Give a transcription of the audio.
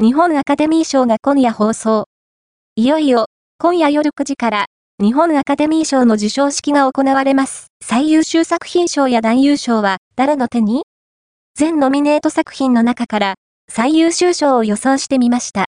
日本アカデミー賞が今夜放送。いよいよ、今夜夜9時から、日本アカデミー賞の授賞式が行われます。最優秀作品賞や男優賞は誰の手に？全ノミネート作品の中から最優秀賞を予想してみました。